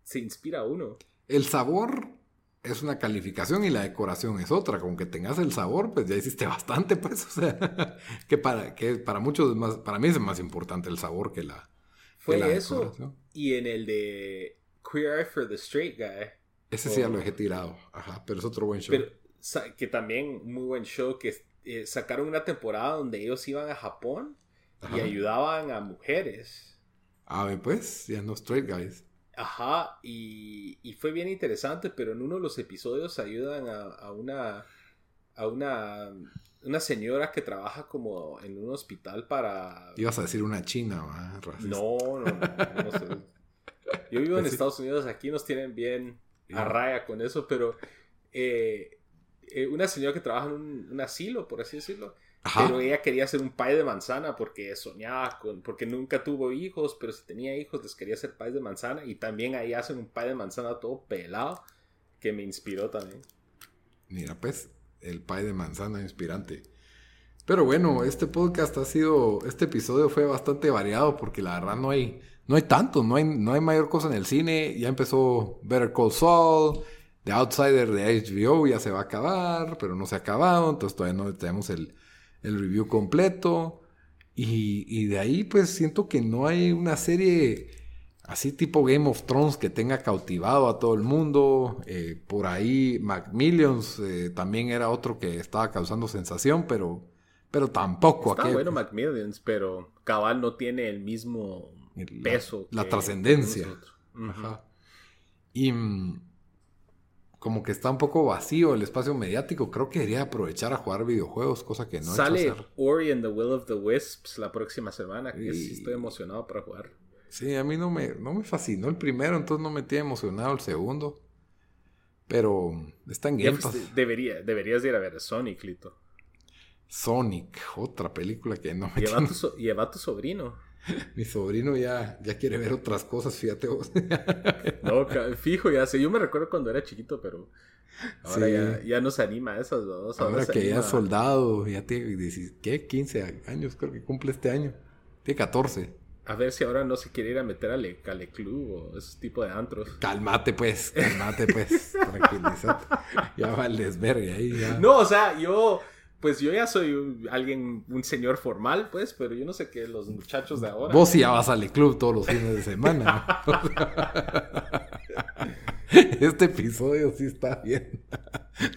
se inspira uno. El sabor es una calificación y la decoración es otra. Como que tengas el sabor, pues ya hiciste bastante, pues. O sea, que para, que para muchos es más, para mí es más importante el sabor que la, fue eso. Y en el de Queer Eye for the Straight Guy. Ese sí ya lo dejé tirado. Ajá, pero es otro buen show. Pero, que también muy buen show. Que eh, sacaron una temporada donde ellos iban a Japón y ayudaban a mujeres. Ah, pues, ya no straight guys. Ajá, y, y, fue bien interesante, pero en uno de los episodios ayudan a, a una a una una señora que trabaja como en un hospital para... Ibas a decir una china, No, no, no, sé. Yo vivo en pues Estados Unidos, aquí nos tienen bien a raya con eso, pero eh, eh, una señora que trabaja en un, asilo, por así decirlo, pero ella quería hacer un pie de manzana porque soñaba con, porque nunca tuvo hijos, pero si tenía hijos les quería hacer pie de manzana y también ahí hacen un pie de manzana todo pelado que me inspiró también. Mira, pues el pie de manzana inspirante. Pero bueno, este podcast ha sido, este episodio fue bastante variado porque la verdad no hay, no hay tanto, no hay, no hay mayor cosa en el cine. Ya empezó Better Call Saul, The Outsider de HBO ya se va a acabar, pero no se ha acabado, entonces todavía no tenemos el, el review completo. Y, y, de ahí pues siento que no hay una serie así tipo Game of Thrones que tenga cautivado a todo el mundo. Eh, por ahí Macmillions eh, también era otro que estaba causando sensación, pero, pero tampoco. Está bueno Macmillions, pero Cabal no tiene el mismo peso. La, trascendencia. Y mm, como que está un poco vacío el espacio mediático. Creo que debería aprovechar a jugar videojuegos, cosa que no Sale Ori and the Will of the Wisps la próxima semana, que sí estoy emocionado para jugar. Sí, a mí no me, no me fascinó el primero, entonces no me tiene emocionado el segundo. Pero está en Game Pass. Debería, deberías ir a ver Sonic, Lito. Sonic, otra película que no me lleva, tiene... tu lleva a tu sobrino. Mi sobrino ya, ya quiere ver otras cosas, fíjate vos. no, fijo, ya sé. Yo me recuerdo cuando era chiquito, pero ahora ya, ya no se anima a esas dos. Ahora, que ya es soldado, ya tiene, ¿qué? 15 años, creo que cumple este año. Tiene 14. A ver si ahora no se quiere ir a meter a Le, Club o ese tipo de antros. Cálmate, pues, cálmate, pues. Tranquilízate. Ya va el desvergue ahí. Ya. No, o sea, yo, pues yo ya soy un, alguien, un señor formal, pues, pero yo no sé qué los muchachos de ahora. Vos ya vas a Le Club todos los fines de semana. este episodio sí está bien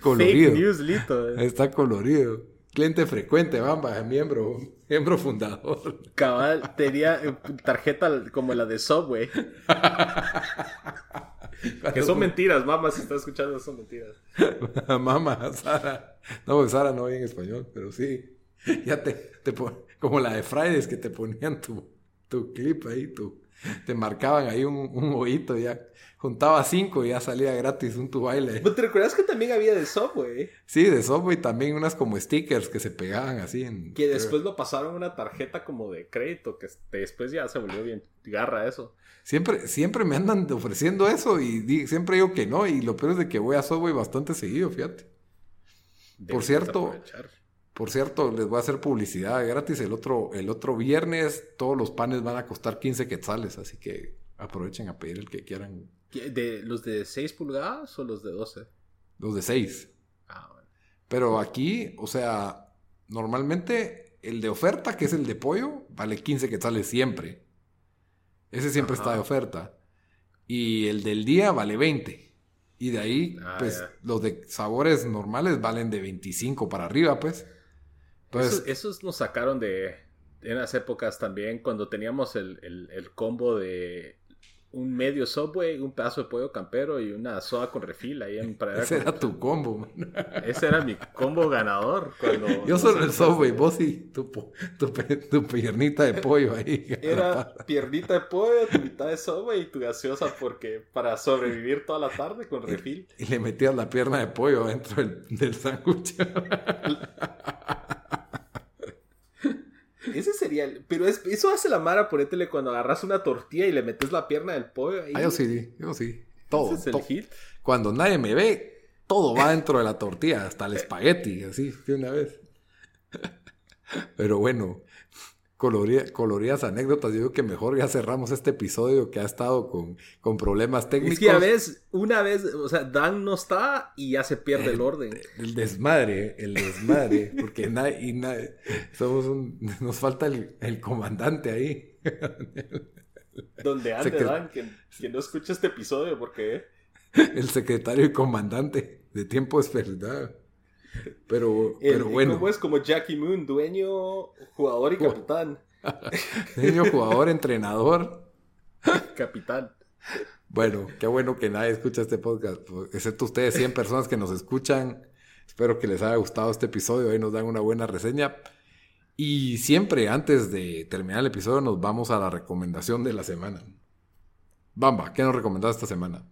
colorido. Fake news, Lito. Está colorido. Cliente frecuente, Bamba, miembro, miembro fundador. Cabal, tenía eh, tarjeta como la de Subway. que son mentiras, mamá, si estás escuchando, son mentiras. mamá, Sara. No, pues Sara no oye en español, pero sí. Ya te, te como la de Fridays que te ponían tu, tu clip ahí, tu, te marcaban ahí un, un hoyito ya. Juntaba cinco y ya salía gratis un tu baile. ¿Te recuerdas que también había de Subway? Sí, de Subway también unas como stickers que se pegaban así en... Que después lo pasaron una tarjeta como de crédito, que después ya se volvió bien garra eso. Siempre, siempre me andan ofreciendo eso y siempre digo que no. Y lo peor es de que voy a Subway bastante seguido, fíjate. por cierto, por cierto, les voy a hacer publicidad gratis. El otro, el otro viernes todos los panes van a costar 15 quetzales, así que aprovechen a pedir el que quieran. ¿De, ¿Los de 6 pulgadas o los de 12? Los de 6. Ah, bueno. Pero aquí, o sea, normalmente el de oferta, que es el de pollo, vale 15 quetzales siempre. Ese siempre está de oferta. Y el del día vale 20. Y de ahí, ah, pues, los de sabores normales valen de 25 para arriba, pues. Entonces, esos, nos sacaron de en las épocas también cuando teníamos el, el, combo de un medio Subway, un pedazo de pollo campero y una soda con refil ahí en Ese era tu combo, man. Ese era mi combo ganador. Yo solo el Subway, vos y tu, tu, piernita de pollo ahí. Era piernita de pollo, tu mitad de Subway y tu gaseosa porque para sobrevivir toda la tarde con refil. Y, le metías la pierna de pollo dentro del, del sándwich. Ese sería el... Pero eso hace la Mara, ponétele cuando agarras una tortilla y le metes la pierna del pollo ahí. Ah, yo sí, yo sí. Todo. ¿Ese es el hit? Cuando nadie me ve, todo va dentro de la tortilla, hasta el espagueti, así, de una vez. Pero bueno, coloridas anécdotas. Yo creo que mejor ya cerramos este episodio que ha estado con, con problemas técnicos. Es que a veces, una vez, o sea, Dan no está y ya se pierde el, orden. El desmadre, el desmadre, porque nadie, y nadie, somos un, nos falta el, comandante ahí. Donde ande Dan, que, no escucha este episodio, porque... El secretario y comandante de tiempo es Pero, pero bueno. Es como Jackie Moon, dueño, jugador y capitán. dueño, jugador, entrenador. capitán. Bueno, qué bueno que nadie escucha este podcast, excepto ustedes, 100 personas que nos escuchan. Espero que les haya gustado este episodio, ahí nos dan una buena reseña. Y siempre antes de terminar el episodio nos vamos a la recomendación de la semana. Bamba, ¿qué nos recomendás esta semana?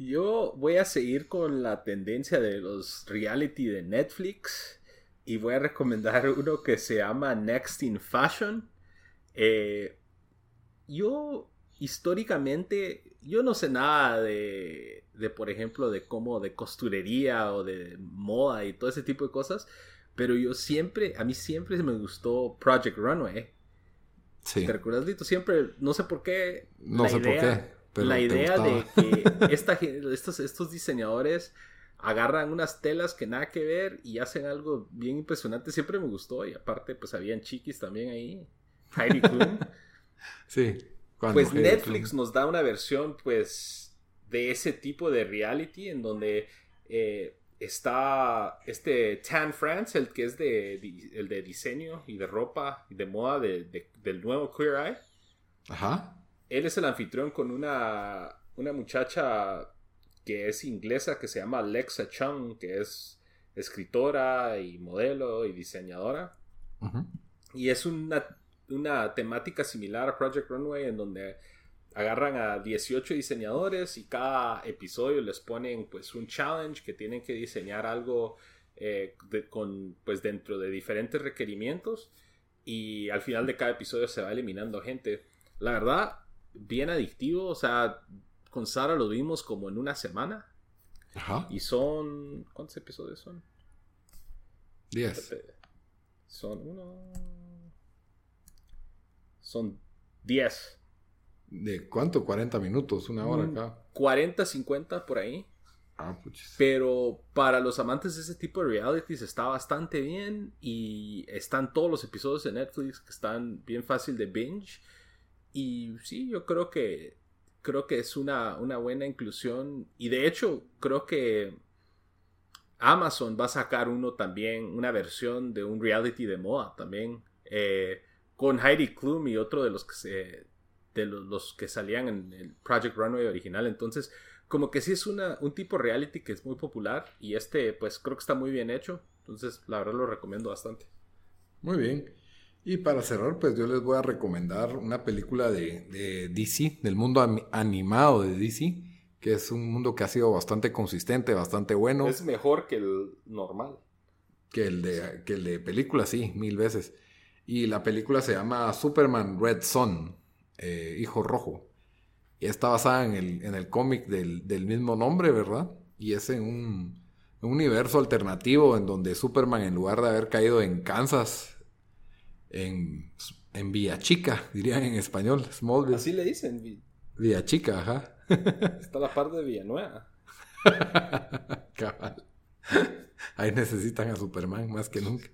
Yo voy a seguir con la tendencia de los reality de Netflix y voy a recomendar uno que se llama Next in Fashion. Eh, yo históricamente, yo no sé nada de, de, por ejemplo, de cómo de costurería o de moda y todo ese tipo de cosas, pero yo siempre, a mí siempre me gustó Project Runway. Sí. ¿Te recuerdas, Lito? Siempre, no sé por qué. No sé por qué la idea de que esta, estos, estos diseñadores agarran unas telas que nada que ver y hacen algo bien impresionante. Siempre me gustó. Y aparte, pues habían chiquis también ahí. Heidi Klum. sí. Pues Netflix nos da una versión, pues, de ese tipo de reality en donde eh, está este Tan France, el que es de, el de diseño y de ropa y de moda del nuevo Queer Eye. Ajá él es el anfitrión con una, una muchacha que es inglesa que se llama Alexa Chung, que es escritora y modelo y diseñadora. Y es una, una, temática similar a Project Runway en donde agarran a 18 diseñadores y cada episodio les ponen pues un challenge que tienen que diseñar algo eh, con pues dentro de diferentes requerimientos y al final de cada episodio se va eliminando gente. La verdad, bien adictivo. O sea, con Sara lo vimos como en una semana. Ajá. Y son. ¿Cuántos episodios son? Diez. Son uno. Son diez. ¿De cuánto? 40 minutos, una hora mm, acá. 40, 50 por ahí. Ah, Pero para los amantes de ese tipo de realities está bastante bien y están todos los episodios de Netflix que están bien fácil de binge. Y sí, yo creo que creo que es una, una buena inclusión. Y de hecho, creo que Amazon va a sacar uno también, una versión de un reality de moda también. Eh, con Heidi Klum y otro de los que se. de los, que salían en el Project Runway original. Entonces, como que sí es una, un tipo reality que es muy popular. Y este, pues creo que está muy bien hecho. Entonces, la verdad lo recomiendo bastante. Muy bien. Y para cerrar, pues yo les voy a recomendar una película de, DC, del mundo animado de DC, que es un mundo que ha sido bastante consistente, bastante bueno. Es mejor que el normal. Que el de, que el de película, sí, mil veces. Y la película se llama Superman Red Son, eh, Hijo Rojo. Y está basada en el, en el cómic del, del, mismo nombre, ¿verdad? Y es en un, un universo alternativo en donde Superman, en lugar de haber caído en Kansas, en, en Villa Chica, dirían en español, Smallville. Así le dicen. Villa Chica, ajá. Está la parte de Villanueva. Cabal. Ahí necesitan a Superman más que nunca.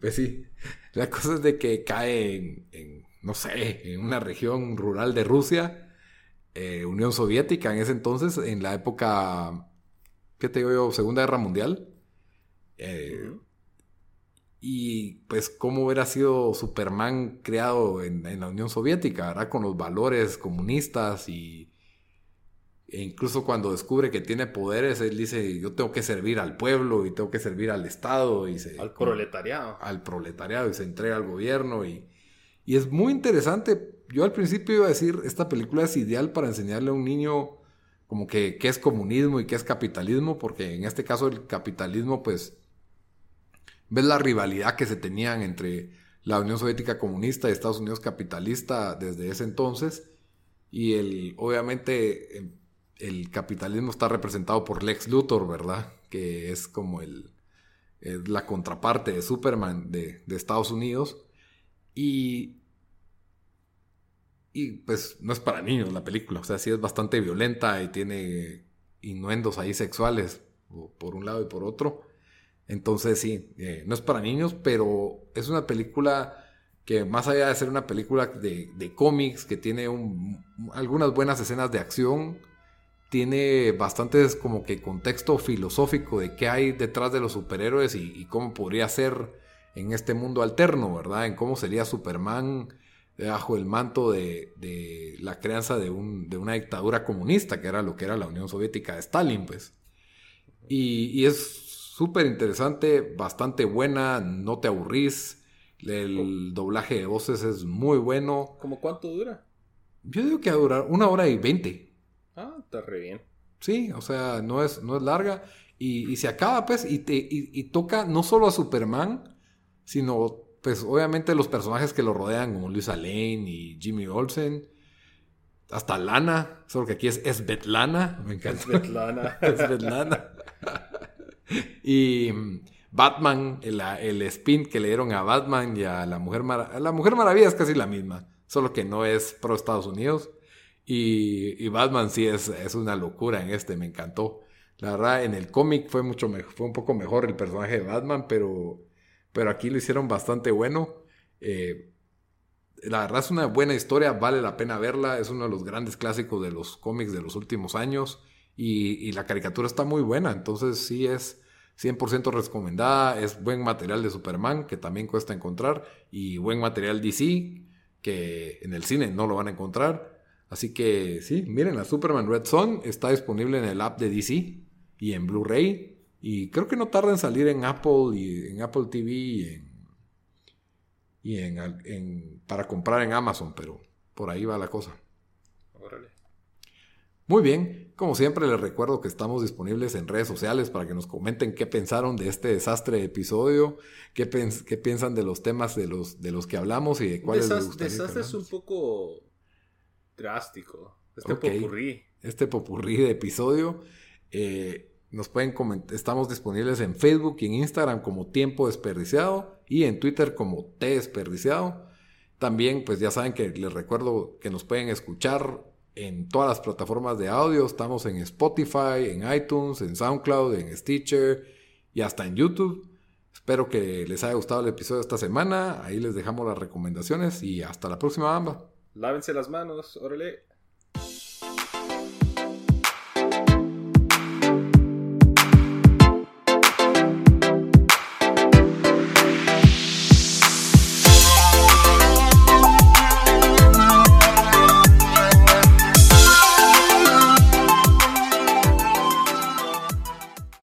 Pues sí, la cosa es de que cae en, no sé, en una región rural de Rusia, eh, Unión Soviética en ese entonces, en la época, ¿qué te digo yo? Segunda Guerra Mundial. Eh, y pues cómo hubiera sido Superman creado en, la Unión Soviética, ¿verdad? Con los valores comunistas y e incluso cuando descubre que tiene poderes, él dice, yo tengo que servir al pueblo y tengo que servir al Estado y se, al proletariado. Al proletariado y se entrega al gobierno y, y es muy interesante. Yo al principio iba a decir, esta película es ideal para enseñarle a un niño como que qué es comunismo y qué es capitalismo, porque en este caso el capitalismo pues ves la rivalidad que se tenían entre la Unión Soviética comunista y Estados Unidos capitalista desde ese entonces. Y el, obviamente em, el capitalismo está representado por Lex Luthor, ¿verdad? Que es como el, la contraparte de Superman de, de, Estados Unidos. Y, y pues no es para niños la película, o sea, sí es bastante violenta y tiene innuendos ahí sexuales por un lado y por otro. Entonces sí, eh, no es para niños, pero es una película que más allá de ser una película de, cómics, que tiene algunas buenas escenas de acción, tiene bastantes como que contexto filosófico de qué hay detrás de los superhéroes y, cómo podría ser en este mundo alterno, ¿verdad? En cómo sería Superman bajo el manto de, la crianza de, de, una dictadura comunista, que era lo que era la Unión Soviética de Stalin, pues. Y, y es súper interesante, bastante buena, no te aburrís. El doblaje de voces es muy bueno. ¿Cómo cuánto dura? Yo digo que va a durar una hora y veinte. Ah, está re bien. Sí, o sea, no es, no es larga. Y, se acaba, pues, y, te, y, toca no solo a Superman, sino, pues, obviamente los personajes que lo rodean, como Luisa Lane y Jimmy Olsen. Hasta Lana, solo que aquí es Svetlana. Me encanta. Svetlana. Svetlana. y mm, Batman, el, spin que le dieron a Batman y a la Mujer Maravilla. La Mujer Maravilla es casi la misma, solo que no es pro Estados Unidos. Y, Batman sí es, es, una locura en este, me encantó. La verdad, en el cómic fue mucho fue un poco mejor el personaje de Batman, pero, pero aquí lo hicieron bastante bueno. Eh, la verdad es una buena historia, vale la pena verla, es uno de los grandes clásicos de los cómics de los últimos años. Y, la caricatura está muy buena, entonces sí es 100% recomendada, es buen material de Superman que también cuesta encontrar y buen material DC que en el cine no lo van a encontrar. Así que sí, miren, la Superman Red Son está disponible en el app de DC y en Blu-ray y creo que no tarda en salir en Apple y en Apple TV y en, para comprar en Amazon, pero por ahí va la cosa. Muy bien, como siempre les recuerdo que estamos disponibles en redes sociales para que nos comenten qué pensaron de este desastre episodio, qué, qué piensan de los temas de los, de los que hablamos y de cuáles les gustaría Desastre es un poco drástico. Este popurrí. Este popurrí de episodio. Eh, nos pueden comentar, estamos disponibles en Facebook y en Instagram como Tiempo Desperdiciado y en Twitter como T Desperdiciado. También, pues ya saben que les recuerdo que nos pueden escuchar en todas las plataformas de audio. Estamos en Spotify, en iTunes, en SoundCloud, en Stitcher y hasta en YouTube. Espero que les haya gustado el episodio de esta semana. Ahí les dejamos las recomendaciones y hasta la próxima, Bamba. Lávense las manos, órale.